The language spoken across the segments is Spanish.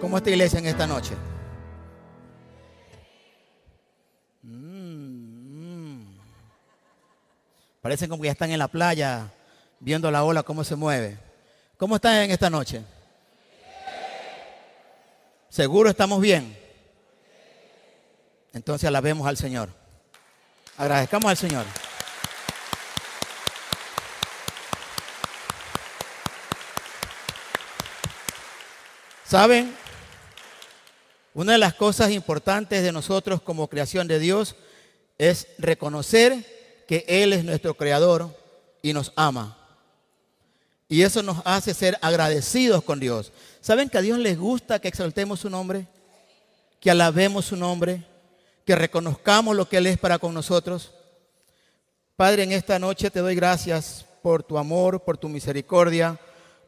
¿Cómo está iglesia en esta noche? Mm, mm. Parecen como que ya están en la playa viendo la ola cómo se mueve. ¿Cómo están en esta noche? ¿Seguro estamos bien? Entonces alabemos al Señor. Agradezcamos al Señor. ¿Saben? Una de las cosas importantes de nosotros como creación de Dios es reconocer que Él es nuestro creador y nos ama. Y eso nos hace ser agradecidos con Dios. ¿Saben que a Dios les gusta que exaltemos su nombre? Que alabemos su nombre, que reconozcamos lo que Él es para con nosotros. Padre, en esta noche te doy gracias por tu amor, por tu misericordia,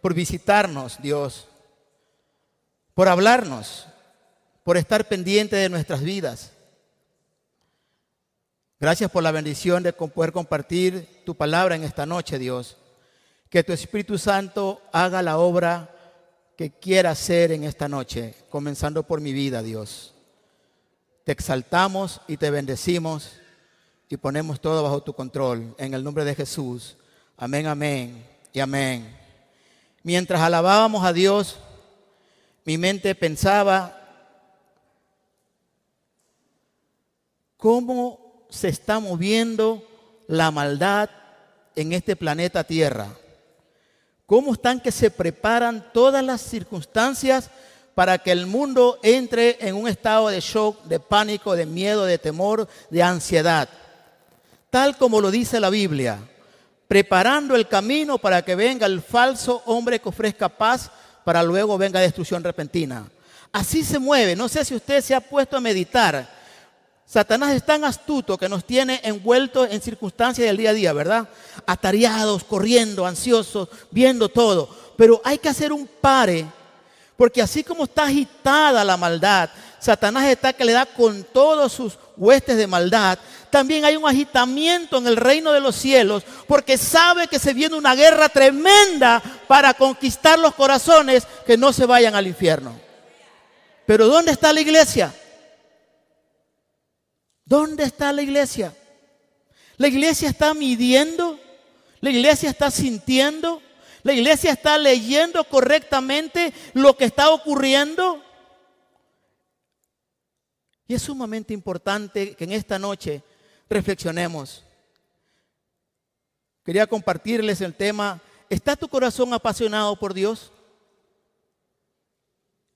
por visitarnos, Dios por hablarnos, por estar pendiente de nuestras vidas. Gracias por la bendición de poder compartir tu palabra en esta noche, Dios. Que tu Espíritu Santo haga la obra que quiera hacer en esta noche, comenzando por mi vida, Dios. Te exaltamos y te bendecimos y ponemos todo bajo tu control. En el nombre de Jesús. Amén, amén y amén. Mientras alabábamos a Dios, mi mente pensaba, ¿cómo se está moviendo la maldad en este planeta Tierra? ¿Cómo están que se preparan todas las circunstancias para que el mundo entre en un estado de shock, de pánico, de miedo, de temor, de ansiedad? Tal como lo dice la Biblia, preparando el camino para que venga el falso hombre que ofrezca paz para luego venga destrucción repentina. Así se mueve. No sé si usted se ha puesto a meditar. Satanás es tan astuto que nos tiene envueltos en circunstancias del día a día, ¿verdad? Atareados, corriendo, ansiosos, viendo todo. Pero hay que hacer un pare, porque así como está agitada la maldad, Satanás está que le da con todos sus huestes de maldad, también hay un agitamiento en el reino de los cielos, porque sabe que se viene una guerra tremenda para conquistar los corazones que no se vayan al infierno. Pero ¿dónde está la iglesia? ¿Dónde está la iglesia? La iglesia está midiendo, la iglesia está sintiendo, la iglesia está leyendo correctamente lo que está ocurriendo. Y es sumamente importante que en esta noche reflexionemos. Quería compartirles el tema, ¿está tu corazón apasionado por Dios?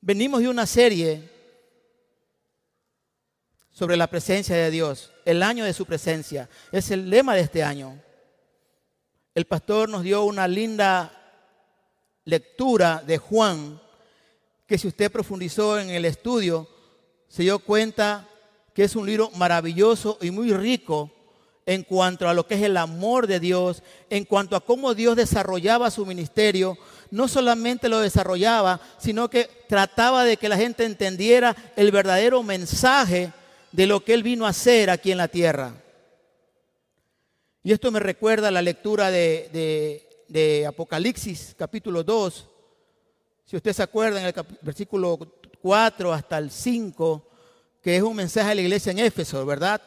Venimos de una serie sobre la presencia de Dios, el año de su presencia. Es el lema de este año. El pastor nos dio una linda lectura de Juan, que si usted profundizó en el estudio, se dio cuenta que es un libro maravilloso y muy rico en cuanto a lo que es el amor de Dios, en cuanto a cómo Dios desarrollaba su ministerio. No solamente lo desarrollaba, sino que trataba de que la gente entendiera el verdadero mensaje de lo que Él vino a hacer aquí en la tierra. Y esto me recuerda la lectura de, de Apocalipsis capítulo 2. Si usted se acuerda en el versículo 4 hasta el 5, que es un mensaje a la iglesia en Éfeso, ¿verdad?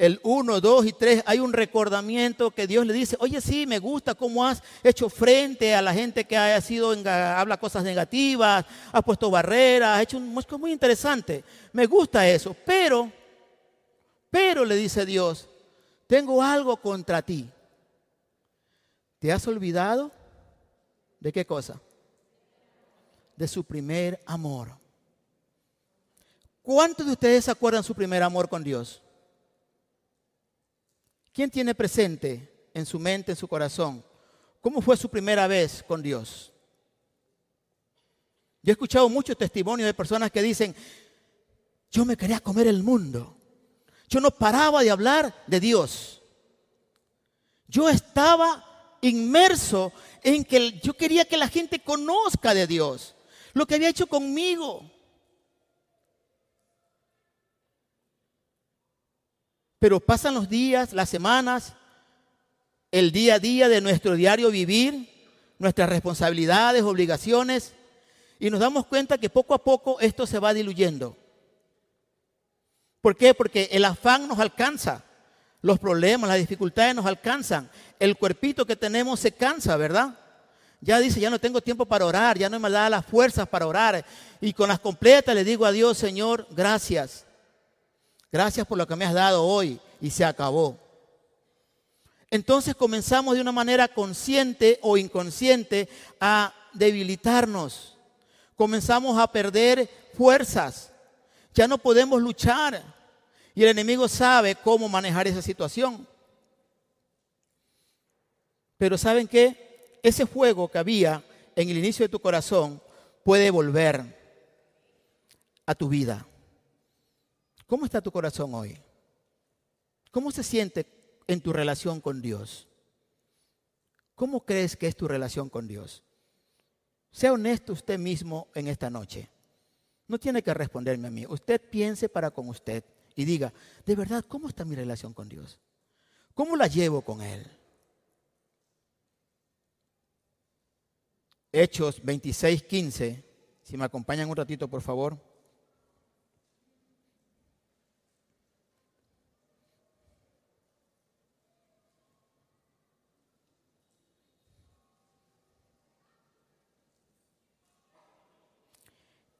El 1, 2 y 3 hay un recordamiento que Dios le dice, oye sí, me gusta cómo has hecho frente a la gente que haya sido, habla cosas negativas, has puesto barreras, has hecho un es muy interesante. Me gusta eso, pero, pero le dice Dios, tengo algo contra ti. ¿Te has olvidado de qué cosa? de su primer amor. ¿Cuántos de ustedes se acuerdan su primer amor con Dios? ¿Quién tiene presente en su mente, en su corazón? ¿Cómo fue su primera vez con Dios? Yo he escuchado muchos testimonios de personas que dicen, yo me quería comer el mundo. Yo no paraba de hablar de Dios. Yo estaba inmerso en que yo quería que la gente conozca de Dios lo que había hecho conmigo. Pero pasan los días, las semanas, el día a día de nuestro diario vivir, nuestras responsabilidades, obligaciones, Y nos damos cuenta que poco a poco esto se va diluyendo. ¿Por qué? Porque el afán nos alcanza. Los problemas, las dificultades nos alcanzan. El cuerpito que tenemos se cansa, ¿verdad? Ya dice, ya no tengo tiempo para orar, ya no me da las fuerzas para orar. Y con las completas le digo a Dios, Señor, gracias. Gracias por lo que me has dado hoy. Y se acabó. Entonces comenzamos de una manera consciente o inconsciente a debilitarnos. Comenzamos a perder fuerzas. Ya no podemos luchar. Y el enemigo sabe cómo manejar esa situación. Pero ¿saben qué? Ese fuego que había en el inicio de tu corazón puede volver a tu vida. ¿Cómo está tu corazón hoy? ¿Cómo se siente en tu relación con Dios? ¿Cómo crees que es tu relación con Dios? Sea honesto usted mismo en esta noche. No tiene que responderme a mí. Usted piense para con usted y diga, de verdad, ¿cómo está mi relación con Dios? ¿Cómo la llevo con Él? Hechos 26, 15. Si me acompañan un ratito, por favor.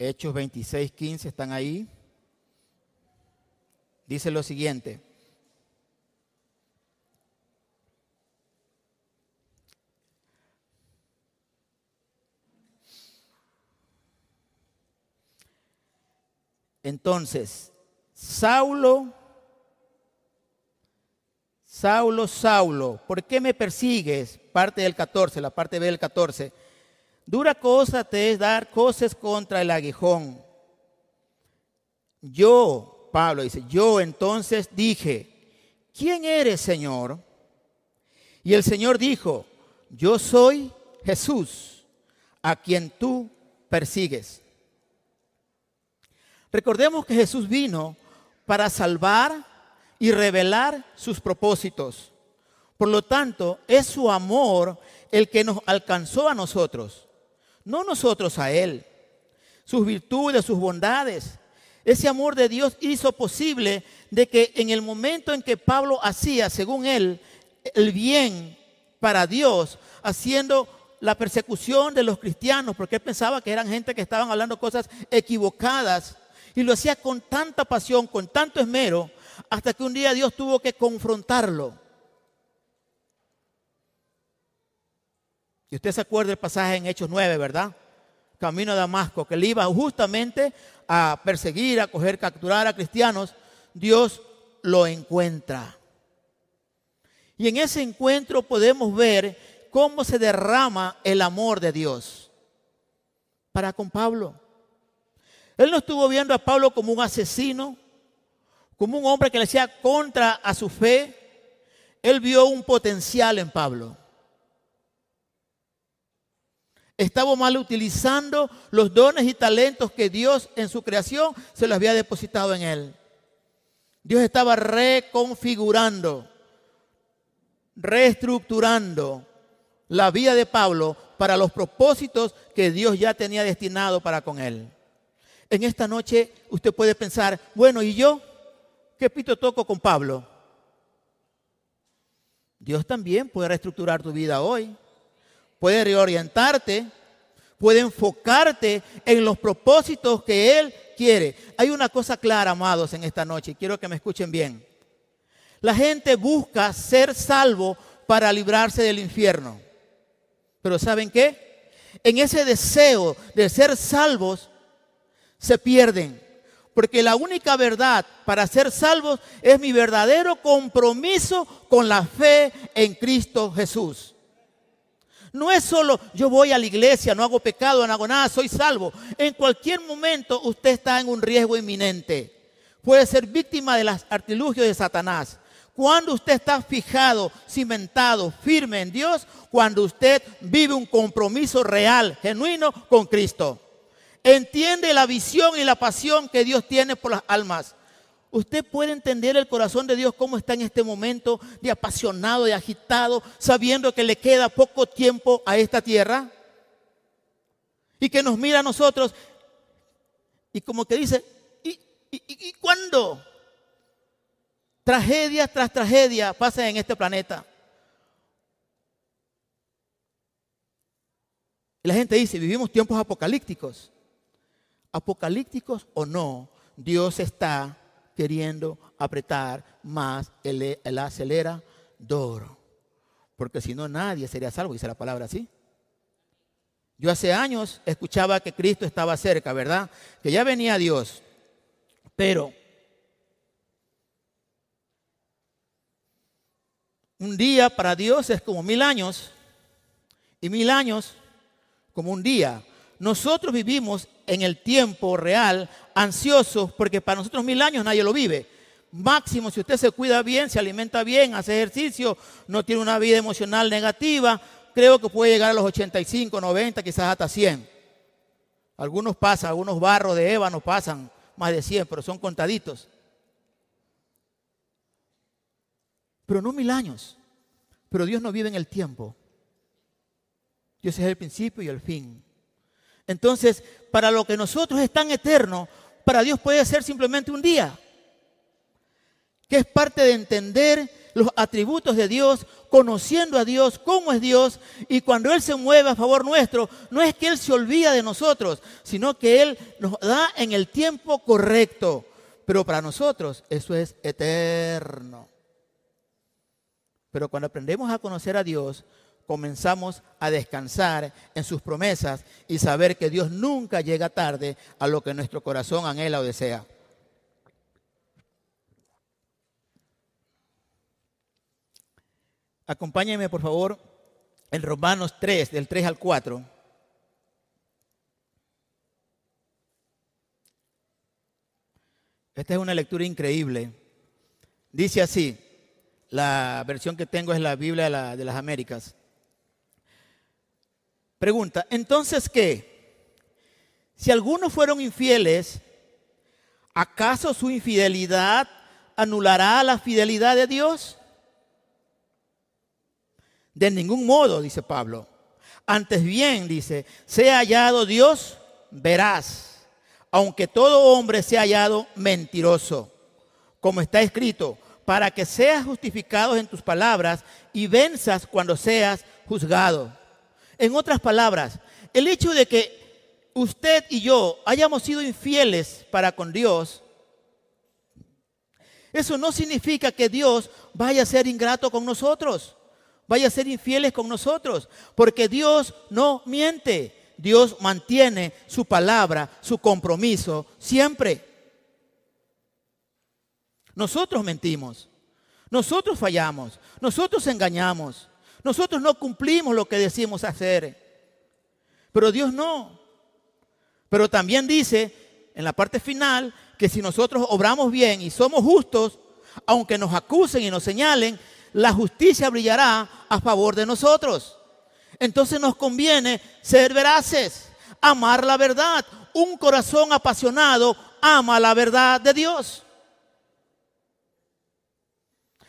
Hechos 26, 15 están ahí. Dice lo siguiente. Entonces, Saulo, Saulo, Saulo, ¿por qué me persigues? Parte del 14, la parte B del 14. Dura cosa te es dar cosas contra el aguijón. Yo, Pablo dice, yo entonces dije, ¿quién eres, Señor? Y el Señor dijo, yo soy Jesús, a quien tú persigues. Recordemos que Jesús vino para salvar y revelar sus propósitos. Por lo tanto, es su amor el que nos alcanzó a nosotros no nosotros a Él. Sus virtudes, sus bondades. Ese amor de Dios hizo posible de que en el momento en que Pablo hacía, según él, el bien para Dios, haciendo la persecución de los cristianos, porque él pensaba que eran gente que estaban hablando cosas equivocadas, y lo hacía con tanta pasión, con tanto esmero, hasta que un día Dios tuvo que confrontarlo. Y usted se acuerda del pasaje en Hechos 9, ¿verdad? Camino a Damasco, que él iba justamente a perseguir, a coger, capturar a cristianos. Dios lo encuentra. Y en ese encuentro podemos ver cómo se derrama el amor de Dios para con Pablo. Él no estuvo viendo a Pablo como un asesino, como un hombre que le hacía contra a su fe. Él vio un potencial en Pablo estaba mal utilizando los dones y talentos que Dios en su creación se los había depositado en él. Dios estaba reconfigurando, reestructurando la vida de Pablo para los propósitos que Dios ya tenía destinado para con él. En esta noche usted puede pensar, bueno, ¿y yo? ¿Qué pito toco con Pablo? Dios también puede reestructurar tu vida hoy puede reorientarte, puede enfocarte en los propósitos que Él quiere. Hay una cosa clara, amados, en esta noche, quiero que me escuchen bien. La gente busca ser salvo para librarse del infierno. Pero ¿saben qué? En ese deseo de ser salvos, se pierden. Porque la única verdad para ser salvos es mi verdadero compromiso con la fe en Cristo Jesús. No es solo yo voy a la iglesia, no hago pecado, no hago nada, soy salvo. En cualquier momento usted está en un riesgo inminente. Puede ser víctima de las artilugios de Satanás. Cuando usted está fijado, cimentado, firme en Dios, cuando usted vive un compromiso real, genuino con Cristo. Entiende la visión y la pasión que Dios tiene por las almas. Usted puede entender el corazón de Dios cómo está en este momento de apasionado, de agitado, sabiendo que le queda poco tiempo a esta tierra. Y que nos mira a nosotros y como que dice, ¿y, cuándo? Tragedia tras tragedia pasa en este planeta. Y la gente dice, vivimos tiempos apocalípticos. Apocalípticos o no, Dios está queriendo apretar más el, el acelerador. Porque si no, nadie sería salvo, dice la palabra así. Yo hace años escuchaba que Cristo estaba cerca, ¿verdad? Que ya venía Dios. Pero un día para Dios es como mil años. Y mil años como un día. Nosotros vivimos en el tiempo real ansiosos porque para nosotros mil años nadie lo vive. Máximo, si usted se cuida bien, se alimenta bien, hace ejercicio, no tiene una vida emocional negativa, creo que puede llegar a los 85, 90, quizás hasta 100. Algunos pasan, algunos barros de ébano pasan más de 100, pero son contaditos. Pero no mil años. Pero Dios no vive en el tiempo. Dios es el principio y el fin. Entonces, para lo que nosotros es tan eterno, para Dios puede ser simplemente un día. Que es parte de entender los atributos de Dios, conociendo a Dios, cómo es Dios, y cuando Él se mueve a favor nuestro, no es que Él se olvida de nosotros, sino que Él nos da en el tiempo correcto. Pero para nosotros eso es eterno. Pero cuando aprendemos a conocer a Dios, comenzamos a descansar en sus promesas y saber que Dios nunca llega tarde a lo que nuestro corazón anhela o desea. Acompáñenme por favor en Romanos 3, del 3 al 4. Esta es una lectura increíble. Dice así, la versión que tengo es la Biblia de, las Américas. Pregunta, entonces qué? Si algunos fueron infieles, ¿acaso su infidelidad anulará la fidelidad de Dios? De ningún modo, dice Pablo. Antes bien, dice, sea hallado Dios, verás, aunque todo hombre sea hallado mentiroso, como está escrito, para que seas justificado en tus palabras y venzas cuando seas juzgado. En otras palabras, el hecho de que usted y yo hayamos sido infieles para con Dios, eso no significa que Dios vaya a ser ingrato con nosotros, vaya a ser infieles con nosotros, porque Dios no miente. Dios mantiene su palabra, su compromiso siempre. Nosotros mentimos, nosotros fallamos, nosotros engañamos. Nosotros no cumplimos lo que decimos hacer, pero Dios no. Pero también dice en la parte final que si nosotros obramos bien y somos justos, aunque nos acusen y nos señalen, la justicia brillará a favor de nosotros. Entonces nos conviene ser veraces, amar la verdad. Un corazón apasionado ama la verdad de Dios.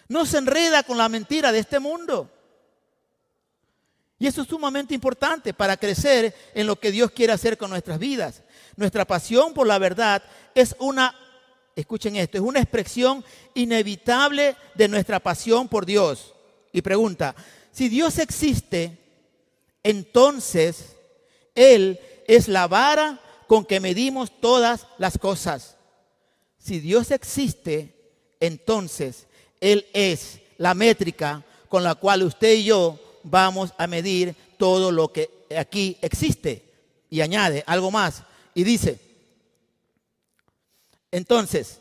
No se enreda con la mentira de este mundo. Y eso es sumamente importante para crecer en lo que Dios quiere hacer con nuestras vidas. Nuestra pasión por la verdad es una, escuchen esto, es una expresión inevitable de nuestra pasión por Dios. Y pregunta, si Dios existe, entonces Él es la vara con que medimos todas las cosas. Si Dios existe, entonces Él es la métrica con la cual usted y yo vamos a medir todo lo que aquí existe. Y añade algo más. Y dice, entonces,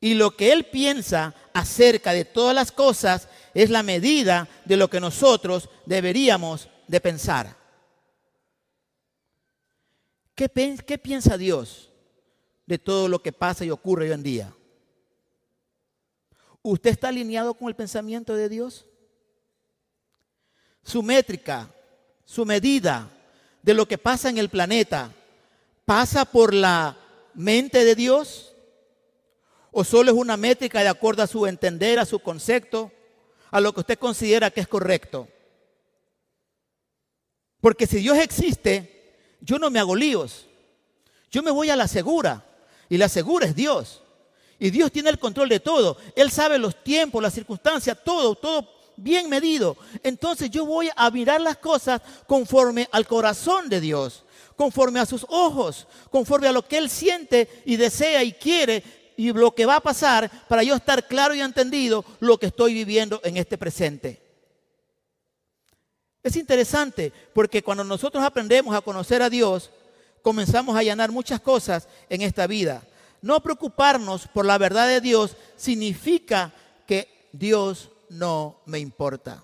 y lo que Él piensa acerca de todas las cosas es la medida de lo que nosotros deberíamos de pensar. ¿Qué, ¿Qué, piensa Dios de todo lo que pasa y ocurre hoy en día? ¿Usted está alineado con el pensamiento de Dios? Su métrica, su medida de lo que pasa en el planeta, pasa por la mente de Dios? ¿O solo es una métrica de acuerdo a su entender, a su concepto, a lo que usted considera que es correcto? Porque si Dios existe, yo no me hago líos. Yo me voy a la segura. Y la segura es Dios. Y Dios tiene el control de todo. Él sabe los tiempos, las circunstancias, todo, todo bien medido. Entonces yo voy a mirar las cosas conforme al corazón de Dios, conforme a sus ojos, conforme a lo que Él siente y desea y quiere y lo que va a pasar para yo estar claro y entendido lo que estoy viviendo en este presente. Es interesante porque cuando nosotros aprendemos a conocer a Dios, comenzamos a llenar muchas cosas en esta vida. No preocuparnos por la verdad de Dios significa que Dios no me importa.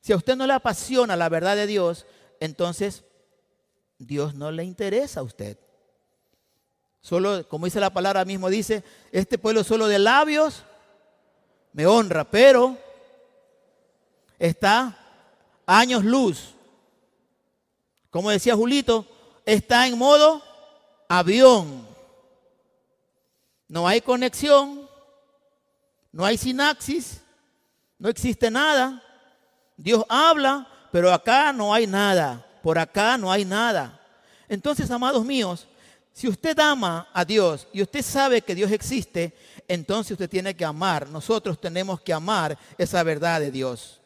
Si a usted no le apasiona la verdad de Dios, entonces Dios no le interesa a usted. Solo, como dice la palabra mismo, dice, este pueblo solo de labios me honra, pero está años luz. Como decía Julito, está en modo avión. No hay conexión, no hay sinapsis, no existe nada. Dios habla, pero acá no hay nada. Por acá no hay nada. Entonces, amados míos, si usted ama a Dios y usted sabe que Dios existe, entonces usted tiene que amar. Nosotros tenemos que amar esa verdad de Dios.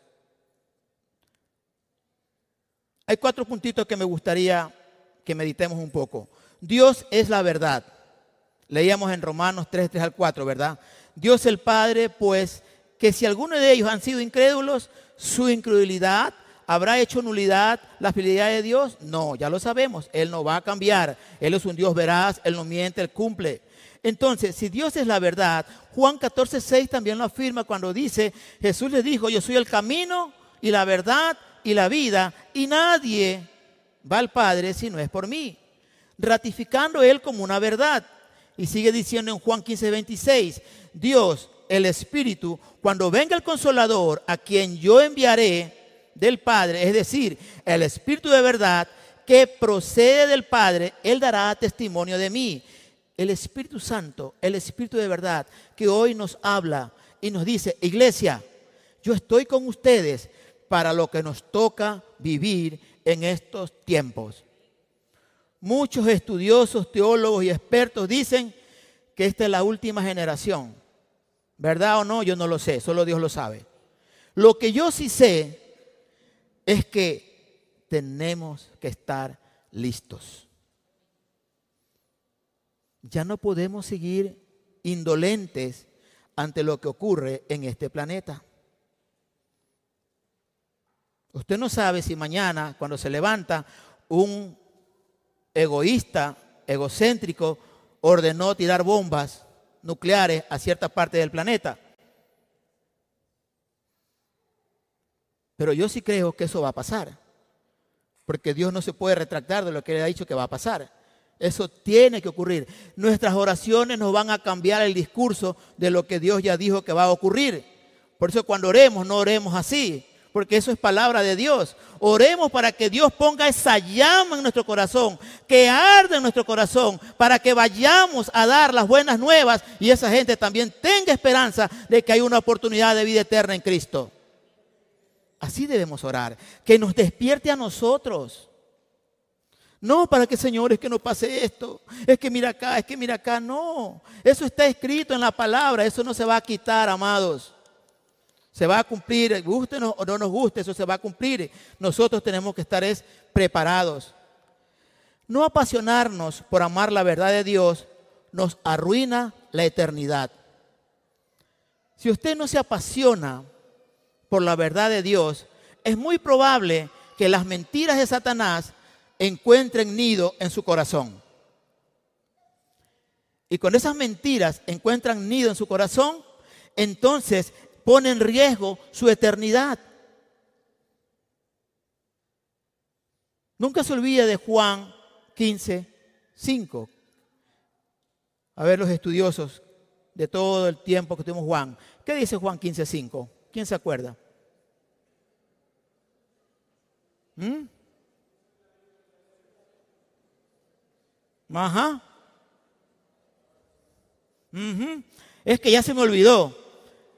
Hay cuatro puntitos que me gustaría que meditemos un poco. Dios es la verdad. Leíamos en Romanos 3, 3 al 4, ¿verdad? Dios el Padre, pues, que si alguno de ellos han sido incrédulos, su incredulidad habrá hecho nulidad la fidelidad de Dios. No, ya lo sabemos, Él no va a cambiar. Él es un Dios veraz, Él no miente, Él cumple. Entonces, si Dios es la verdad, Juan 14, 6 también lo afirma cuando dice, Jesús le dijo, yo soy el camino y la verdad y la vida, y nadie va al Padre si no es por mí, ratificando Él como una verdad. Y sigue diciendo en Juan 15, 26, Dios, el Espíritu, cuando venga el consolador, a quien yo enviaré del Padre, es decir, el Espíritu de verdad, que procede del Padre, Él dará testimonio de mí. El Espíritu Santo, el Espíritu de verdad, que hoy nos habla y nos dice, iglesia, yo estoy con ustedes para lo que nos toca vivir en estos tiempos. Muchos estudiosos, teólogos y expertos dicen que esta es la última generación. ¿Verdad o no? Yo no lo sé, solo Dios lo sabe. Lo que yo sí sé es que tenemos que estar listos. Ya no podemos seguir indolentes ante lo que ocurre en este planeta. Usted no sabe si mañana, cuando se levanta, un egoísta, egocéntrico, ordenó tirar bombas nucleares a cierta parte del planeta. Pero yo sí creo que eso va a pasar. Porque Dios no se puede retractar de lo que Él ha dicho que va a pasar. Eso tiene que ocurrir. Nuestras oraciones nos van a cambiar el discurso de lo que Dios ya dijo que va a ocurrir. Por eso cuando oremos, no oremos así porque eso es palabra de Dios. Oremos para que Dios ponga esa llama en nuestro corazón, que arde en nuestro corazón, para que vayamos a dar las buenas nuevas y esa gente también tenga esperanza de que hay una oportunidad de vida eterna en Cristo. Así debemos orar, que nos despierte a nosotros. No para que, Señor, es que no pase esto, es que mira acá, es que mira acá, no. Eso está escrito en la palabra, eso no se va a quitar, amados. Se va a cumplir, guste o no nos guste, eso se va a cumplir. Nosotros tenemos que estar preparados. No apasionarnos por amar la verdad de Dios nos arruina la eternidad. Si usted no se apasiona por la verdad de Dios, es muy probable que las mentiras de Satanás encuentren nido en su corazón. Y con esas mentiras encuentran nido en su corazón, entonces pone en riesgo su eternidad. Nunca se olvide de Juan 15, 5. A ver los estudiosos de todo el tiempo que tuvimos Juan. ¿Qué dice Juan 15, 5? ¿Quién se acuerda? ¿Mm? Ajá. Es que ya se me olvidó.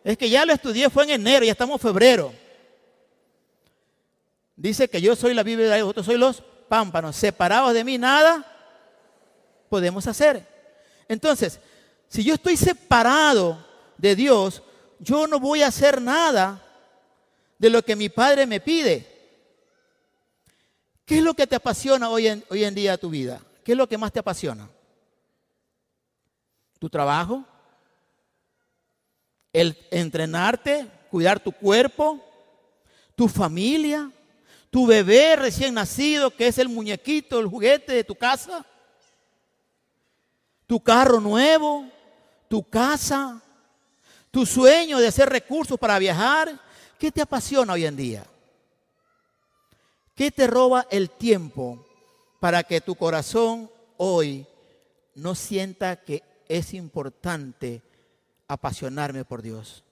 Es que ya lo estudié, fue en enero, ya estamos en febrero. Dice que yo soy la Biblia de vosotros soy los pámpanos, separados de mí nada podemos hacer. Entonces, si yo estoy separado de Dios, yo no voy a hacer nada de lo que mi Padre me pide. ¿Qué es lo que te apasiona hoy en, hoy en día tu vida? ¿Qué es lo que más te apasiona? ¿Tu trabajo? ¿El entrenarte? ¿Cuidar tu cuerpo? ¿Tu familia? ¿Tu bebé recién nacido que es el muñequito, el juguete de tu casa? ¿Tu carro nuevo? ¿Tu casa? ¿Tu sueño de hacer recursos para viajar? ¿Qué te apasiona hoy en día? ¿Qué te roba el tiempo para que tu corazón hoy no sienta que es importante apasionarme por Dios?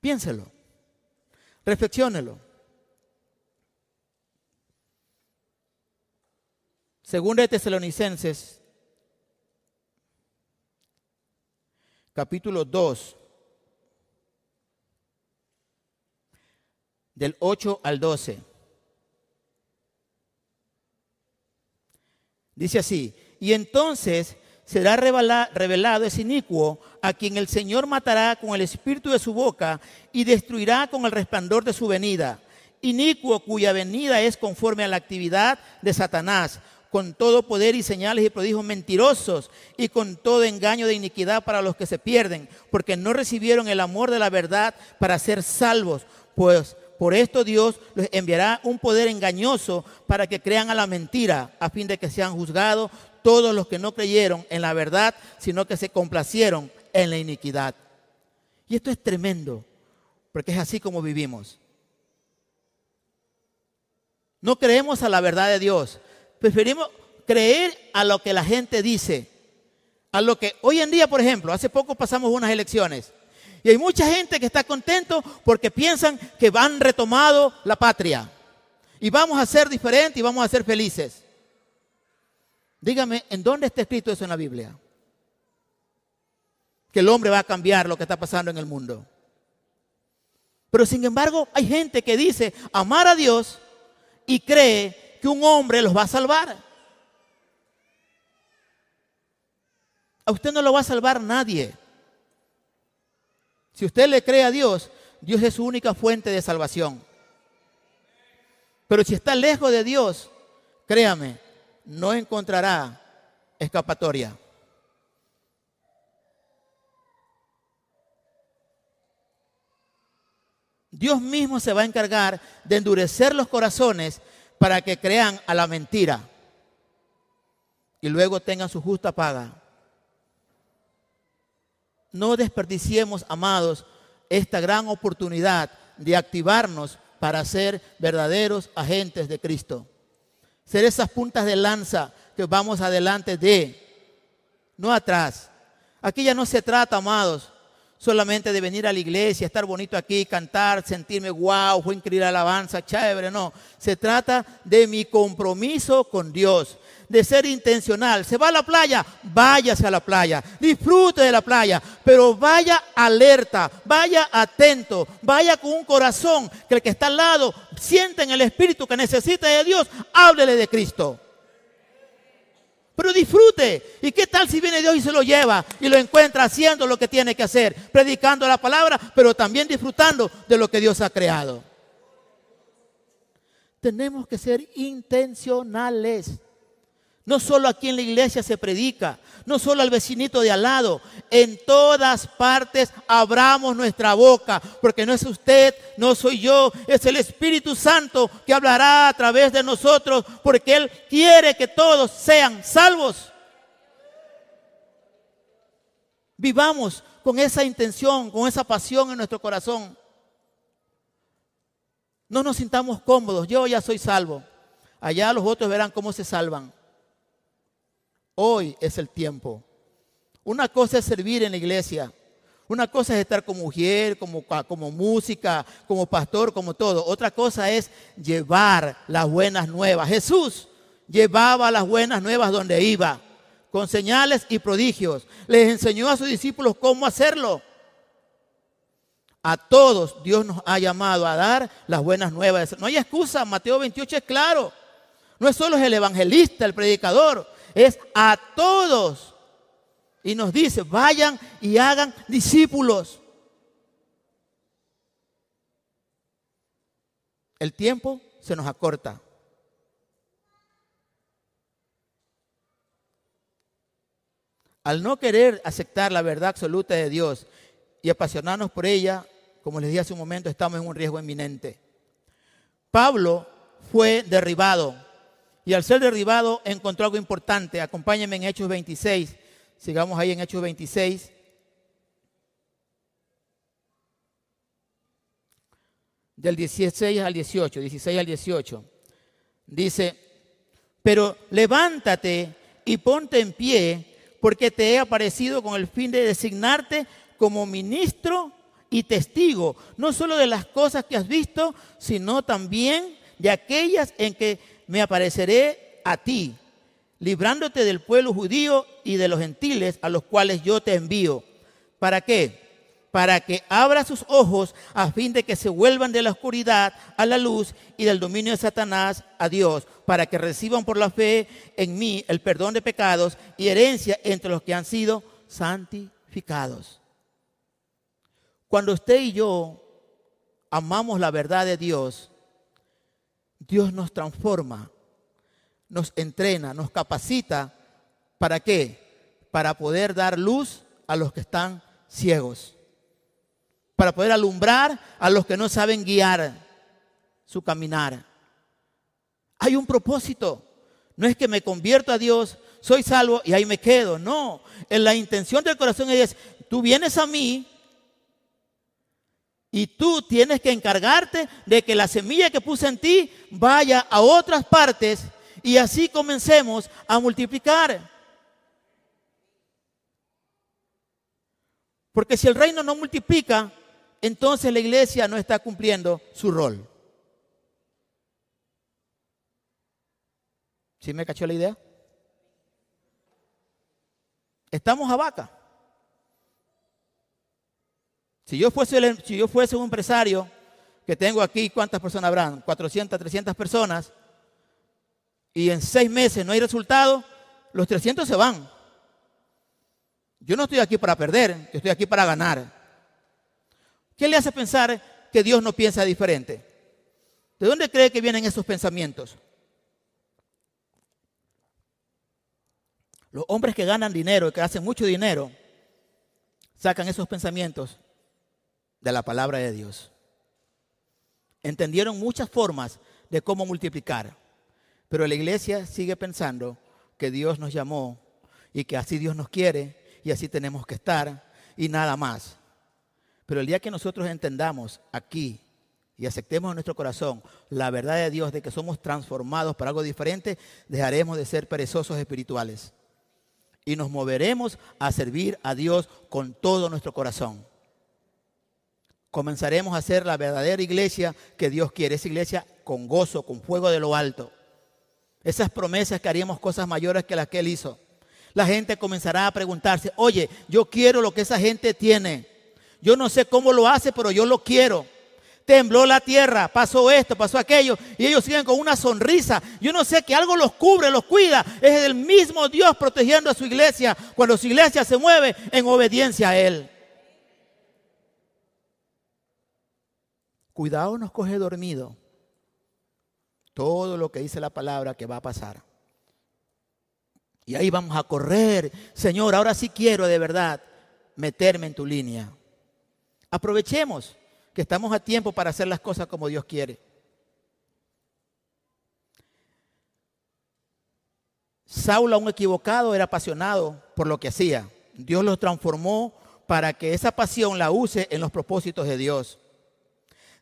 Piénselo, reflexiónelo. Segunda de Tesalonicenses, capítulo 2, del 8 al 12. Dice así, y entonces será revelado ese inicuo a quien el Señor matará con el espíritu de su boca y destruirá con el resplandor de su venida. Inicuo cuya venida es conforme a la actividad de Satanás, con todo poder y señales y prodigios mentirosos y con todo engaño de iniquidad para los que se pierden, porque no recibieron el amor de la verdad para ser salvos, pues por esto Dios les enviará un poder engañoso para que crean a la mentira, a fin de que sean juzgados todos los que no creyeron en la verdad, sino que se complacieron en la iniquidad. Y esto es tremendo, porque es así como vivimos. No creemos a la verdad de Dios, preferimos creer a lo que la gente dice, a lo que hoy en día, por ejemplo, hace poco pasamos unas elecciones y hay mucha gente que está contento porque piensan que van retomado la patria. Y vamos a ser diferentes y vamos a ser felices. Dígame, ¿en dónde está escrito eso en la Biblia? Que el hombre va a cambiar lo que está pasando en el mundo. Pero sin embargo, hay gente que dice amar a Dios y cree que un hombre los va a salvar. A usted no lo va a salvar nadie. Si usted le cree a Dios, Dios es su única fuente de salvación. Pero si está lejos de Dios, créame, no encontrará escapatoria. Dios mismo se va a encargar de endurecer los corazones para que crean a la mentira y luego tengan su justa paga. No desperdiciemos, amados, esta gran oportunidad de activarnos para ser verdaderos agentes de Cristo. Ser esas puntas de lanza que vamos adelante de, no atrás. Aquí ya no se trata, amados, solamente de venir a la iglesia, estar bonito aquí, cantar, sentirme wow, fue increíble alabanza, chévere, no. Se trata de mi compromiso con Dios, de ser intencional. ¿Se va a la playa? Váyase a la playa, disfrute de la playa, pero vaya alerta, vaya atento, vaya con un corazón que el que está al lado siente en el espíritu que necesita de Dios, háblele de Cristo. Pero disfrute. ¿Y qué tal si viene Dios y se lo lleva y lo encuentra haciendo lo que tiene que hacer? Predicando la palabra, pero también disfrutando de lo que Dios ha creado. Tenemos que ser intencionales. No solo aquí en la iglesia se predica, no solo al vecinito de al lado, en todas partes abramos nuestra boca, porque no es usted, no soy yo, es el Espíritu Santo que hablará a través de nosotros, porque Él quiere que todos sean salvos. Vivamos con esa intención, con esa pasión en nuestro corazón. No nos sintamos cómodos, yo ya soy salvo. Allá los otros verán cómo se salvan. Hoy es el tiempo. Una cosa es servir en la iglesia. Una cosa es estar como mujer, como, música, como pastor, como todo. Otra cosa es llevar las buenas nuevas. Jesús llevaba las buenas nuevas donde iba, con señales y prodigios. Les enseñó a sus discípulos cómo hacerlo. A todos Dios nos ha llamado a dar las buenas nuevas. No hay excusa, Mateo 28 es claro. No es solo el evangelista, el predicador, es a todos. Y nos dice, vayan y hagan discípulos. El tiempo se nos acorta. Al no querer aceptar la verdad absoluta de Dios y apasionarnos por ella, como les dije hace un momento, estamos en un riesgo inminente. Pablo fue derribado y al ser derribado encontró algo importante. Acompáñenme en Hechos 26. Sigamos ahí en Hechos 26. Del 16 al 18, 16 al 18. Dice, pero levántate y ponte en pie, porque te he aparecido con el fin de designarte como ministro y testigo, no solo de las cosas que has visto, sino también de aquellas en que me apareceré a ti, librándote del pueblo judío y de los gentiles a los cuales yo te envío. ¿Para qué? Para que abra sus ojos a fin de que se vuelvan de la oscuridad a la luz y del dominio de Satanás a Dios, para que reciban por la fe en mí el perdón de pecados y herencia entre los que han sido santificados. Cuando usted y yo amamos la verdad de Dios, Dios nos transforma, nos entrena, nos capacita. ¿Para qué? Para poder dar luz a los que están ciegos. Para poder alumbrar a los que no saben guiar su caminar. Hay un propósito. No es que me convierto a Dios, soy salvo y ahí me quedo. No, en la intención del corazón es, tú vienes a mí y tú tienes que encargarte de que la semilla que puse en ti vaya a otras partes y así comencemos a multiplicar. Porque si el reino no multiplica, entonces la iglesia no está cumpliendo su rol. ¿Sí me cachó la idea? Estamos a vaca. Si yo fuese, si yo fuese un empresario que tengo aquí, ¿cuántas personas habrán? 400, 300 personas. Y en seis meses no hay resultado, los 300 se van. Yo no estoy aquí para perder, yo estoy aquí para ganar. ¿Qué le hace pensar que Dios no piensa diferente? ¿De dónde cree que vienen esos pensamientos? Los hombres que ganan dinero y que hacen mucho dinero sacan esos pensamientos de la palabra de Dios. Entendieron muchas formas de cómo multiplicar, pero la iglesia sigue pensando que Dios nos llamó y que así Dios nos quiere y así tenemos que estar y nada más. Pero el día que nosotros entendamos aquí y aceptemos en nuestro corazón la verdad de Dios de que somos transformados para algo diferente, dejaremos de ser perezosos espirituales y nos moveremos a servir a Dios con todo nuestro corazón comenzaremos a ser la verdadera iglesia que Dios quiere. Esa iglesia con gozo, con fuego de lo alto. Esas promesas que haríamos cosas mayores que las que Él hizo. La gente comenzará a preguntarse, oye, yo quiero lo que esa gente tiene. Yo no sé cómo lo hace, pero yo lo quiero. Tembló la tierra, pasó esto, pasó aquello, y ellos siguen con una sonrisa. Yo no sé que algo los cubre, los cuida. Es el mismo Dios protegiendo a su iglesia cuando su iglesia se mueve en obediencia a Él. Cuidado nos coge dormido todo lo que dice la palabra que va a pasar. Y ahí vamos a correr. Señor, ahora sí quiero de verdad meterme en tu línea. Aprovechemos que estamos a tiempo para hacer las cosas como Dios quiere. Saulo, un equivocado, era apasionado por lo que hacía. Dios lo transformó para que esa pasión la use en los propósitos de Dios.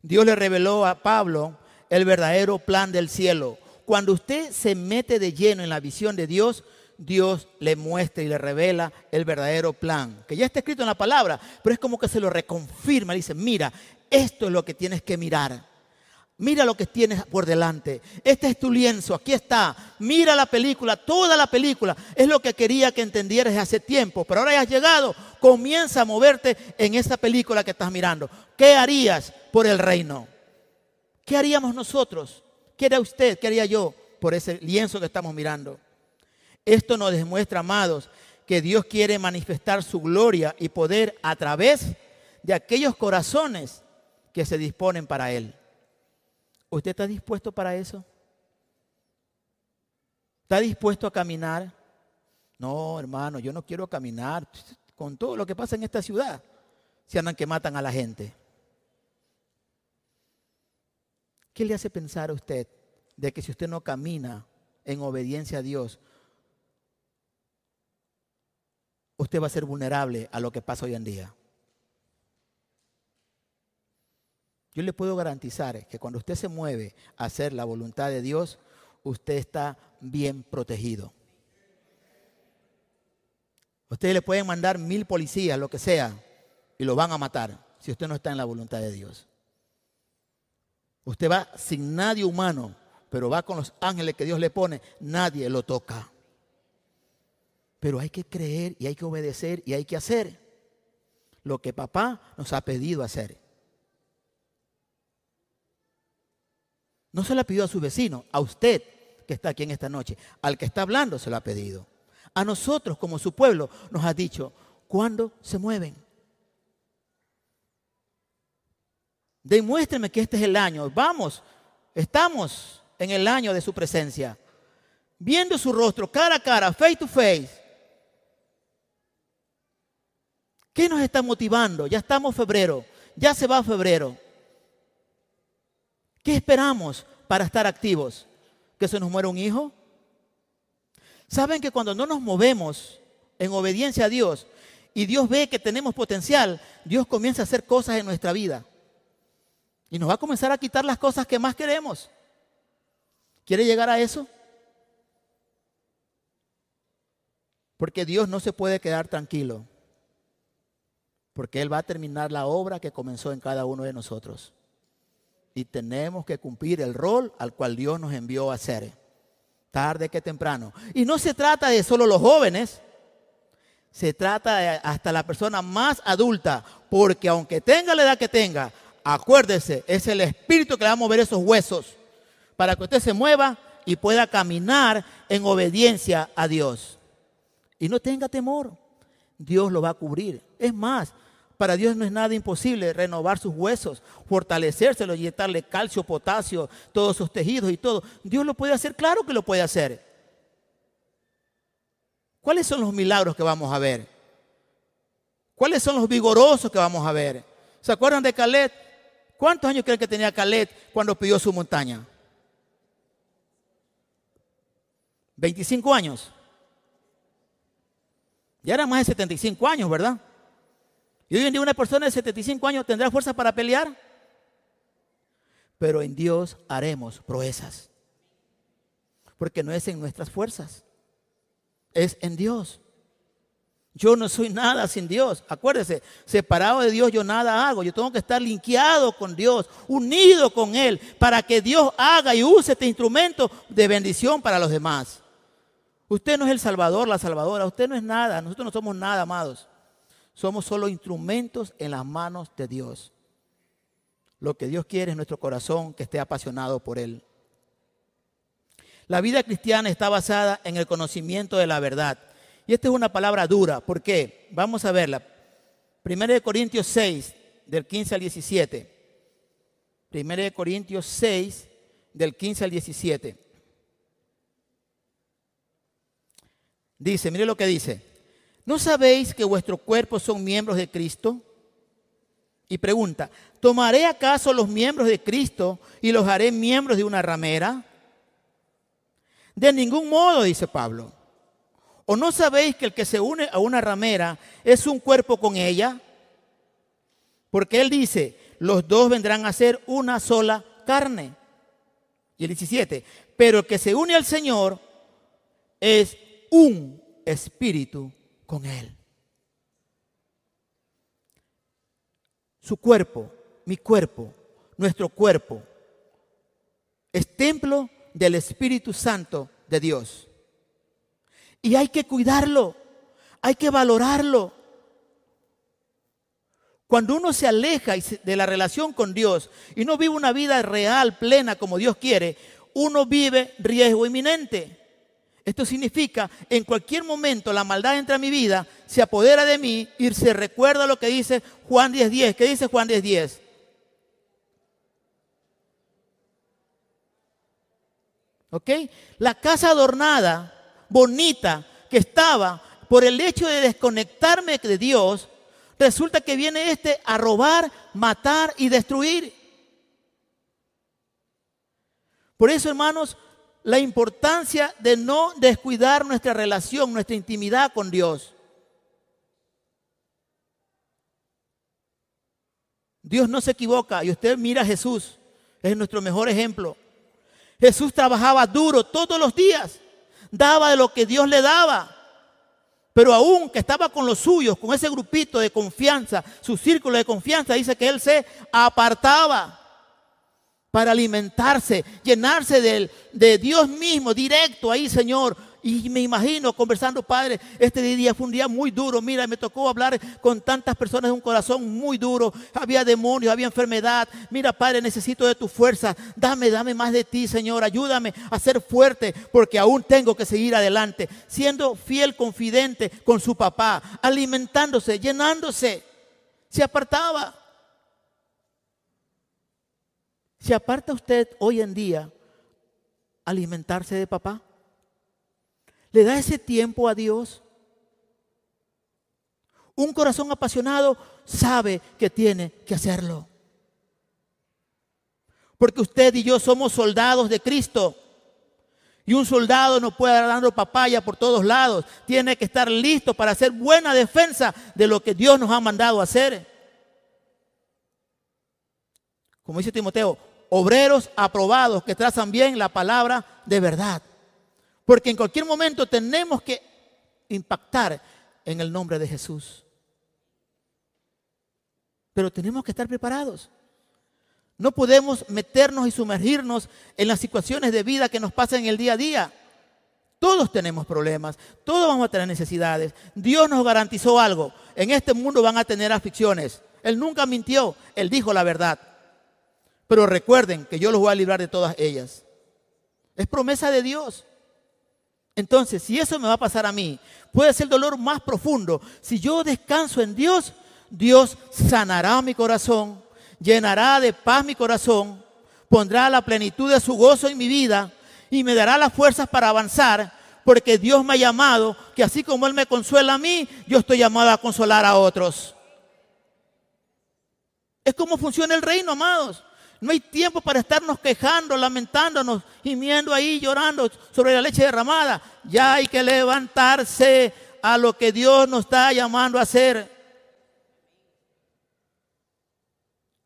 Dios le reveló a Pablo el verdadero plan del cielo. Cuando usted se mete de lleno en la visión de Dios, Dios le muestra y le revela el verdadero plan, que ya está escrito en la palabra, pero es como que se lo reconfirma, le dice, mira, esto es lo que tienes que mirar. Mira lo que tienes por delante. Este es tu lienzo, aquí está. Mira la película, toda la película. Es lo que quería que entendieras hace tiempo, pero ahora ya has llegado. Comienza a moverte en esa película que estás mirando. ¿Qué harías por el reino? ¿Qué haríamos nosotros? ¿Qué haría usted? ¿Qué haría yo por ese lienzo que estamos mirando? Esto nos demuestra, amados, que Dios quiere manifestar su gloria y poder a través de aquellos corazones que se disponen para Él. ¿Usted está dispuesto para eso? ¿Está dispuesto a caminar? No, hermano, yo no quiero caminar con todo lo que pasa en esta ciudad. Si andan que matan a la gente. ¿Qué le hace pensar a usted de que si usted no camina en obediencia a Dios, usted va a ser vulnerable a lo que pasa hoy en día? Yo le puedo garantizar que cuando usted se mueve a hacer la voluntad de Dios, usted está bien protegido. Ustedes le pueden mandar mil policías, lo que sea, y lo van a matar si usted no está en la voluntad de Dios. Usted va sin nadie humano, pero va con los ángeles que Dios le pone, nadie lo toca. Pero hay que creer y hay que obedecer y hay que hacer lo que papá nos ha pedido hacer. No se lo ha pedido a su vecino, a usted que está aquí en esta noche. Al que está hablando se lo ha pedido. A nosotros como su pueblo nos ha dicho, ¿cuándo se mueven? Demuéstreme que este es el año. Vamos, estamos en el año de su presencia. Viendo su rostro cara a cara, face to face. ¿Qué nos está motivando? Ya estamos febrero, ya se va febrero. ¿Qué esperamos para estar activos? ¿Que se nos muera un hijo? ¿Saben que cuando no nos movemos en obediencia a Dios y Dios ve que tenemos potencial, Dios comienza a hacer cosas en nuestra vida? Y nos va a comenzar a quitar las cosas que más queremos. ¿Quiere llegar a eso? Porque Dios no se puede quedar tranquilo. Porque Él va a terminar la obra que comenzó en cada uno de nosotros y tenemos que cumplir el rol al cual Dios nos envió a hacer, tarde que temprano. Y no se trata de solo los jóvenes, se trata de hasta la persona más adulta, porque aunque tenga la edad que tenga, acuérdese, es el espíritu que le va a mover esos huesos para que usted se mueva y pueda caminar en obediencia a Dios. Y no tenga temor, Dios lo va a cubrir. Es más, para Dios no es nada imposible renovar sus huesos, fortalecérselos, inyectarle calcio, potasio, todos sus tejidos y todo. Dios lo puede hacer, claro que lo puede hacer. ¿Cuáles son los milagros que vamos a ver? ¿Cuáles son los vigorosos que vamos a ver? ¿Se acuerdan de Caleb? ¿Cuántos años creen que tenía Caleb cuando pidió su montaña? 25 años. Ya era más de 75 años, ¿verdad? Y hoy en día una persona de 75 años tendrá fuerza para pelear. Pero en Dios haremos proezas. Porque no es en nuestras fuerzas. Es en Dios. Yo no soy nada sin Dios. Acuérdese, separado de Dios yo nada hago. Yo tengo que estar linkeado con Dios, unido con Él, para que Dios haga y use este instrumento de bendición para los demás. Usted no es el Salvador, la Salvadora. Usted no es nada. Nosotros no somos nada, amados. Somos solo instrumentos en las manos de Dios. Lo que Dios quiere es nuestro corazón que esté apasionado por Él. La vida cristiana está basada en el conocimiento de la verdad. Y esta es una palabra dura. ¿Por qué? Vamos a verla. Primero de Corintios 6, del 15 al 17. Primero de Corintios 6, del 15 al 17. Dice, mire lo que dice. ¿No sabéis que vuestros cuerpos son miembros de Cristo? Y pregunta, ¿tomaré acaso los miembros de Cristo y los haré miembros de una ramera? De ningún modo, dice Pablo. ¿O no sabéis que el que se une a una ramera es un cuerpo con ella? Porque él dice, los dos vendrán a ser una sola carne. Y el 17, pero el que se une al Señor es un espíritu con Él. Su cuerpo, mi cuerpo, nuestro cuerpo, templo del Espíritu Santo de Dios. Y hay que cuidarlo, hay que valorarlo. Cuando uno se aleja de la relación con Dios y no vive una vida real, plena, como Dios quiere, uno vive riesgo inminente. Esto significa, en cualquier momento la maldad entra a mi vida, se apodera de mí y se recuerda lo que dice Juan 10.10. ¿Qué dice Juan 10.10? ¿Ok? La casa adornada, bonita, que estaba por el hecho de desconectarme de Dios, resulta que viene este a robar, matar y destruir. Por eso, hermanos, la importancia de no descuidar nuestra relación, nuestra intimidad con Dios. Dios no se equivoca y usted mira a Jesús, es nuestro mejor ejemplo. Jesús trabajaba duro todos los días, daba de lo que Dios le daba. Pero aún que estaba con los suyos, con ese grupito de confianza, su círculo de confianza, dice que él se apartaba para alimentarse, llenarse de, de Dios mismo, directo ahí, Señor, y me imagino conversando, Padre, este día fue un día muy duro. Mira, me tocó hablar con tantas personas de un corazón muy duro. Había demonios, había enfermedad. Mira, Padre, necesito de tu fuerza. Dame, dame más de ti, Señor. Ayúdame a ser fuerte porque aún tengo que seguir adelante. Siendo fiel, confidente con su papá, alimentándose, llenándose. Se apartaba. ¿Se aparta usted hoy en día alimentarse de papá? ¿Le da ese tiempo a Dios? Un corazón apasionado sabe que tiene que hacerlo. Porque usted y yo somos soldados de Cristo. Y un soldado no puede dando papaya por todos lados. Tiene que estar listo para hacer buena defensa de lo que Dios nos ha mandado hacer. Como dice Timoteo, obreros aprobados que trazan bien la palabra de verdad. Porque en cualquier momento tenemos que impactar en el nombre de Jesús. Pero tenemos que estar preparados. No podemos meternos y sumergirnos en las situaciones de vida que nos pasan en el día a día. Todos tenemos problemas, todos vamos a tener necesidades. Dios nos garantizó algo. En este mundo van a tener aflicciones. Él nunca mintió, Él dijo la verdad. Pero recuerden que yo los voy a librar de todas ellas. Es promesa de Dios. Entonces, si eso me va a pasar a mí, puede ser dolor más profundo. Si yo descanso en Dios, Dios sanará mi corazón, llenará de paz mi corazón, pondrá la plenitud de su gozo en mi vida y me dará las fuerzas para avanzar, porque Dios me ha llamado, que así como Él me consuela a mí, yo estoy llamado a consolar a otros. Es como funciona el reino, amados. No hay tiempo para estarnos quejando, lamentándonos, gimiendo ahí, llorando sobre la leche derramada. Ya hay que levantarse a lo que Dios nos está llamando a hacer.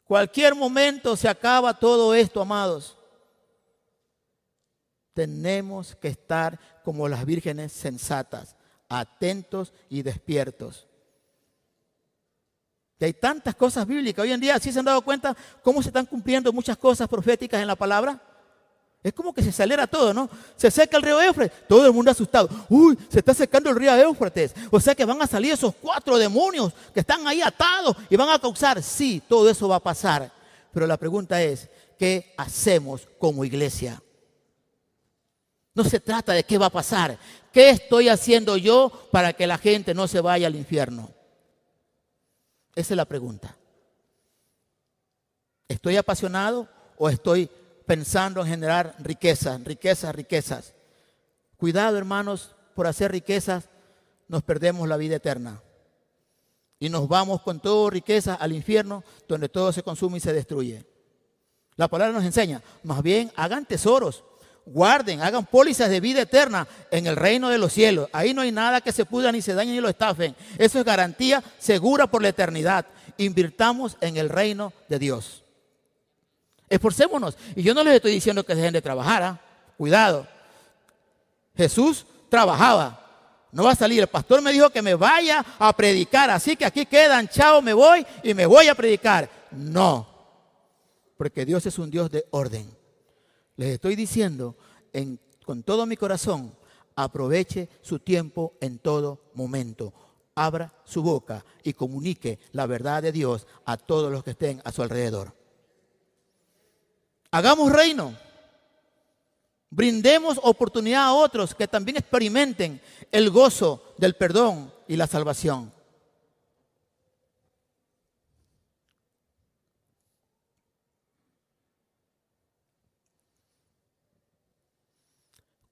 Cualquier momento se acaba todo esto, amados. Tenemos que estar como las vírgenes sensatas, atentos y despiertos hay tantas cosas bíblicas. Hoy en día, ¿sí se han dado cuenta cómo se están cumpliendo muchas cosas proféticas en la palabra? Es como que se acelera todo, ¿no? Se seca el río Éufrates, todo el mundo asustado. Uy, se está secando el río Éufrates. O sea que van a salir esos cuatro demonios que están ahí atados y van a causar. Sí, todo eso va a pasar. Pero la pregunta es, ¿qué hacemos como iglesia? No se trata de qué va a pasar. ¿Qué estoy haciendo yo para que la gente no se vaya al infierno? Esa es la pregunta. ¿Estoy apasionado o estoy pensando en generar riquezas, riquezas, riquezas? Cuidado, hermanos, por hacer riquezas nos perdemos la vida eterna. Y nos vamos con todo riqueza al infierno donde todo se consume y se destruye. La palabra nos enseña, más bien hagan tesoros guarden, hagan pólizas de vida eterna en el reino de los cielos. Ahí no hay nada que se pudra ni se dañe ni lo estafen. Eso es garantía segura por la eternidad. Invirtamos en el reino de Dios. Esforcémonos. Y yo no les estoy diciendo que dejen de trabajar. ¿ah? Cuidado. Jesús trabajaba. No va a salir. El pastor me dijo que me vaya a predicar. Así que aquí quedan. Chao, me voy y me voy a predicar. No. Porque Dios es un Dios de orden. Les estoy diciendo con todo mi corazón, aproveche su tiempo en todo momento. Abra su boca y comunique la verdad de Dios a todos los que estén a su alrededor. Hagamos reino. Brindemos oportunidad a otros que también experimenten el gozo del perdón y la salvación.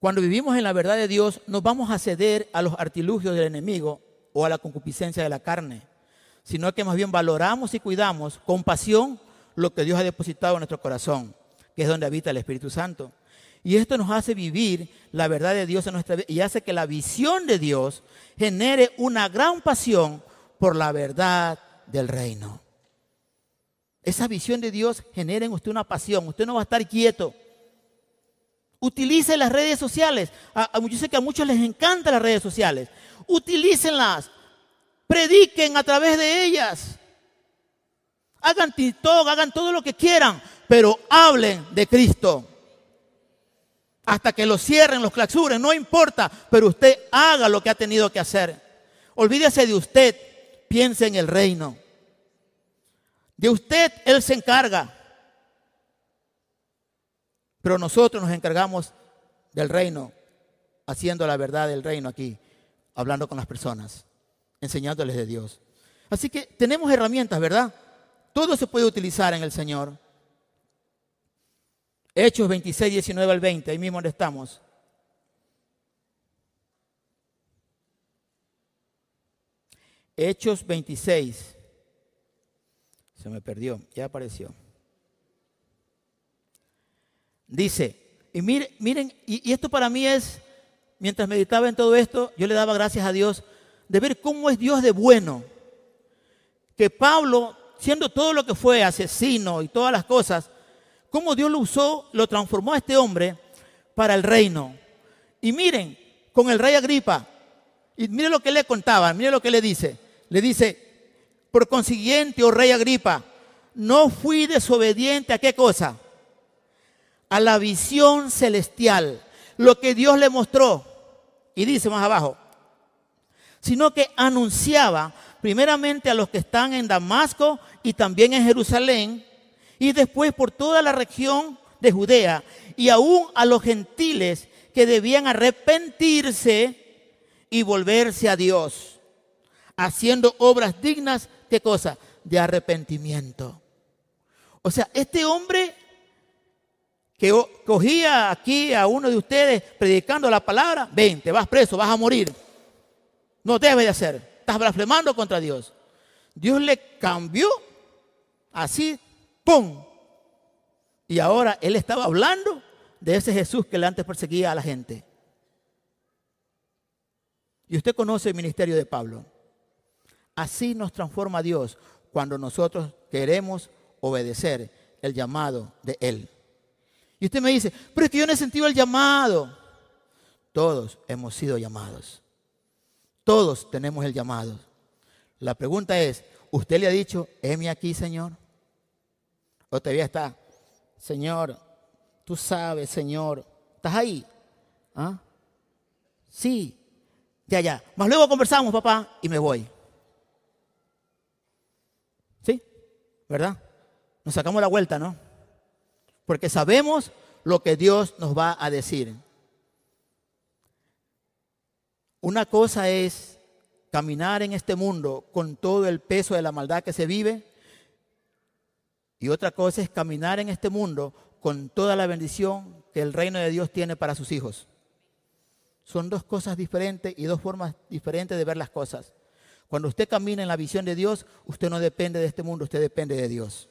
Cuando vivimos en la verdad de Dios, no vamos a ceder a los artilugios del enemigo o a la concupiscencia de la carne, sino que más bien valoramos y cuidamos con pasión lo que Dios ha depositado en nuestro corazón, que es donde habita el Espíritu Santo. Y esto nos hace vivir la verdad de Dios en nuestra vida y hace que la visión de Dios genere una gran pasión por la verdad del reino. Esa visión de Dios genera en usted una pasión. Usted no va a estar quieto. Utilice las redes sociales. yo sé que a muchos les encantan las redes sociales. Utilícenlas. Prediquen a través de ellas. Hagan TikTok, hagan todo lo que quieran, pero hablen de Cristo. Hasta que lo cierren, los claxuren, no importa, pero usted haga lo que ha tenido que hacer. Olvídese de usted, piense en el reino. De usted Él se encarga. Pero nosotros nos encargamos del reino, haciendo la verdad del reino aquí, hablando con las personas, enseñándoles de Dios. Así que tenemos herramientas, ¿verdad? Todo se puede utilizar en el Señor. Hechos 26, 19 al 20, ahí mismo donde estamos. Hechos 26. Se me perdió, ya apareció. Dice, y miren, miren y, esto para mí es, mientras meditaba en todo esto, yo le daba gracias a Dios de ver cómo es Dios de bueno. Que Pablo, siendo todo lo que fue, asesino y todas las cosas, cómo Dios lo usó, lo transformó a este hombre para el reino. Y miren, con el rey Agripa, y miren lo que le contaba, miren lo que le dice. Le dice, por consiguiente, oh rey Agripa, no fui desobediente a qué cosa? A la visión celestial, lo que Dios le mostró. Y dice más abajo, sino que anunciaba primeramente a los que están en Damasco y también en Jerusalén, y después por toda la región de Judea, y aún a los gentiles que debían arrepentirse y volverse a Dios, haciendo obras dignas, ¿qué cosa? De arrepentimiento. O sea, este hombre que cogía aquí a uno de ustedes predicando la palabra, ven, te vas preso, vas a morir. No debe de hacer. Estás blasfemando contra Dios. Dios le cambió así, ¡pum! Y ahora él estaba hablando de ese Jesús que le antes perseguía a la gente. Y usted conoce el ministerio de Pablo. Así nos transforma Dios cuando nosotros queremos obedecer el llamado de Él. Y usted me dice, pero es que yo no he sentido el llamado. Todos hemos sido llamados. Todos tenemos el llamado. La pregunta es, ¿usted le ha dicho, heme aquí, Señor? O todavía está, Señor, tú sabes, Señor, ¿estás ahí? ¿Ah? Sí, ya, ya. Más luego conversamos, papá, y me voy. ¿Sí? ¿Verdad? Nos sacamos la vuelta, ¿no? Porque sabemos lo que Dios nos va a decir. Una cosa es caminar en este mundo con todo el peso de la maldad que se vive y otra cosa es caminar en este mundo con toda la bendición que el reino de Dios tiene para sus hijos. Son dos cosas diferentes y dos formas diferentes de ver las cosas. Cuando usted camina en la visión de Dios, usted no depende de este mundo, usted depende de Dios.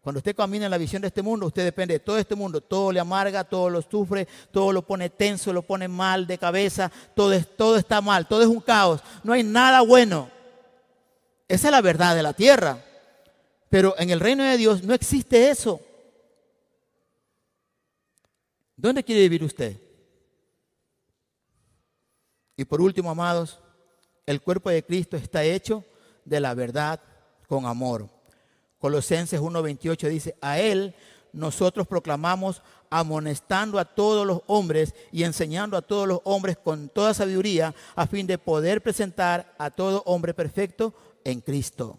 Cuando usted camina en la visión de este mundo, usted depende de todo este mundo. Todo le amarga, todo lo sufre, todo lo pone tenso, lo pone mal de cabeza, todo, todo está mal, todo es un caos. No hay nada bueno. Esa es la verdad de la tierra. Pero en el reino de Dios no existe eso. ¿Dónde quiere vivir usted? Y por último, amados, el cuerpo de Cristo está hecho de la verdad con amor. Colosenses 1.28 dice, a Él nosotros proclamamos amonestando a todos los hombres y enseñando a todos los hombres con toda sabiduría, a fin de poder presentar a todo hombre perfecto en Cristo.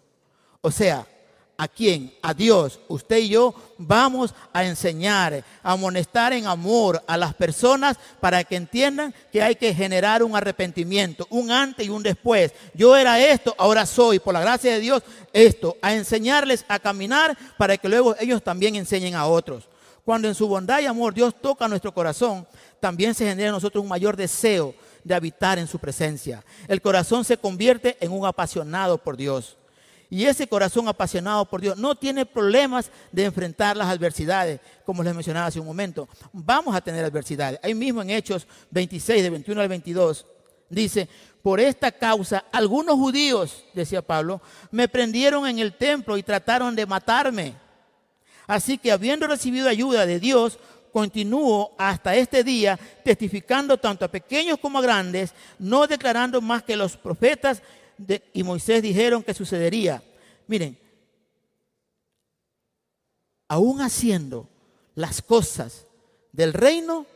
O sea, ¿A quién? A Dios. Usted y yo vamos a enseñar, a amonestar en amor a las personas para que entiendan que hay que generar un arrepentimiento, un antes y un después. Yo era esto, ahora soy, por la gracia de Dios, esto. A enseñarles a caminar para que luego ellos también enseñen a otros. Cuando en su bondad y amor Dios toca nuestro corazón, también se genera en nosotros un mayor deseo de habitar en su presencia. El corazón se convierte en un apasionado por Dios. Y ese corazón apasionado por Dios no tiene problemas de enfrentar las adversidades, como les mencionaba hace un momento. Vamos a tener adversidades. Ahí mismo en Hechos 26, de 21 al 22, dice, por esta causa algunos judíos, decía Pablo, me prendieron en el templo y trataron de matarme. Así que habiendo recibido ayuda de Dios, continúo hasta este día testificando tanto a pequeños como a grandes, no declarando más que los profetas y Moisés dijeron que sucedería. Miren, aún haciendo las cosas del reino,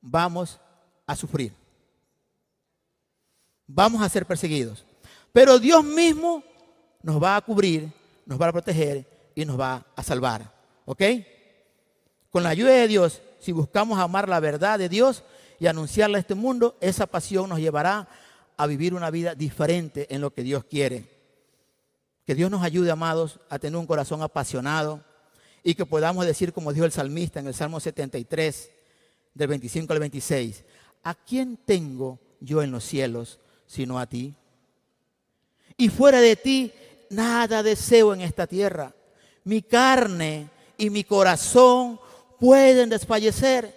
vamos a sufrir. Vamos a ser perseguidos. Pero Dios mismo nos va a cubrir, nos va a proteger y nos va a salvar. ¿Ok? Con la ayuda de Dios, si buscamos amar la verdad de Dios y anunciarla a este mundo, esa pasión nos llevará a vivir una vida diferente en lo que Dios quiere. Que Dios nos ayude, amados, a tener un corazón apasionado y que podamos decir, como dijo el salmista en el Salmo 73, del 25 al 26, ¿a quién tengo yo en los cielos sino a ti? Y fuera de ti, nada deseo en esta tierra. Mi carne y mi corazón pueden desfallecer,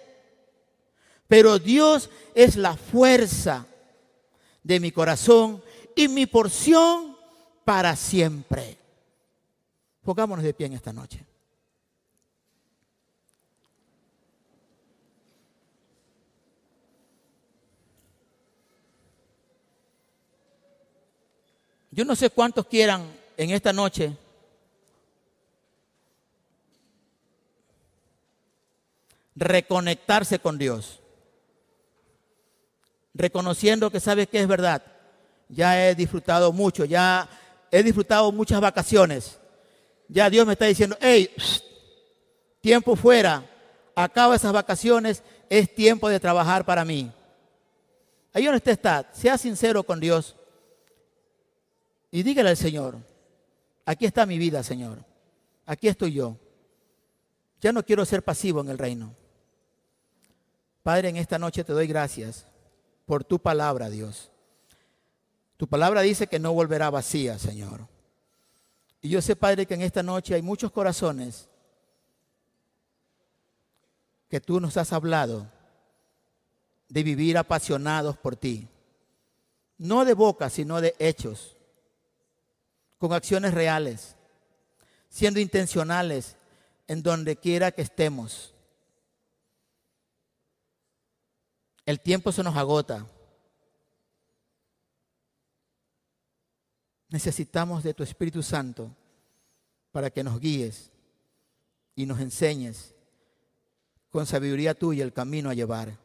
pero Dios es la fuerza de mi corazón y mi porción para siempre. Pongámonos de pie en esta noche. Yo no sé cuántos quieran en esta noche reconectarse con Dios reconociendo que sabes que es verdad. Ya he disfrutado mucho, ya he disfrutado muchas vacaciones. Ya Dios me está diciendo, hey, tiempo fuera, acaba esas vacaciones, es tiempo de trabajar para mí. Ahí donde usted está, sea sincero con Dios y dígale al Señor, aquí está mi vida, Señor, aquí estoy yo. Ya no quiero ser pasivo en el reino. Padre, en esta noche te doy gracias por tu palabra, Dios. Tu palabra dice que no volverá vacía, Señor. Y yo sé, Padre, que en esta noche hay muchos corazones que tú nos has hablado de vivir apasionados por ti. No de boca, sino de hechos, con acciones reales, siendo intencionales en donde quiera que estemos. El tiempo se nos agota. Necesitamos de tu Espíritu Santo para que nos guíes y nos enseñes con sabiduría tuya el camino a llevar.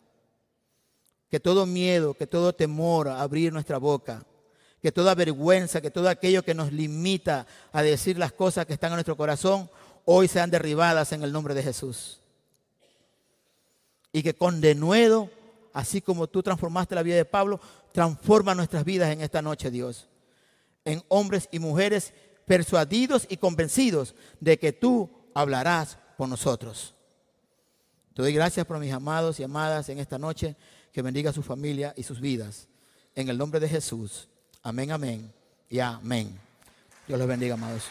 Que todo miedo, que todo temor a abrir nuestra boca, que toda vergüenza, que todo aquello que nos limita a decir las cosas que están en nuestro corazón, hoy sean derribadas en el nombre de Jesús. Y que con denuedo así como tú transformaste la vida de Pablo, transforma nuestras vidas en esta noche, Dios. En hombres y mujeres persuadidos y convencidos de que tú hablarás por nosotros. Te doy gracias por mis amados y amadas en esta noche. Que bendiga su familia y sus vidas. En el nombre de Jesús. Amén, amén y amén. Dios los bendiga, amados.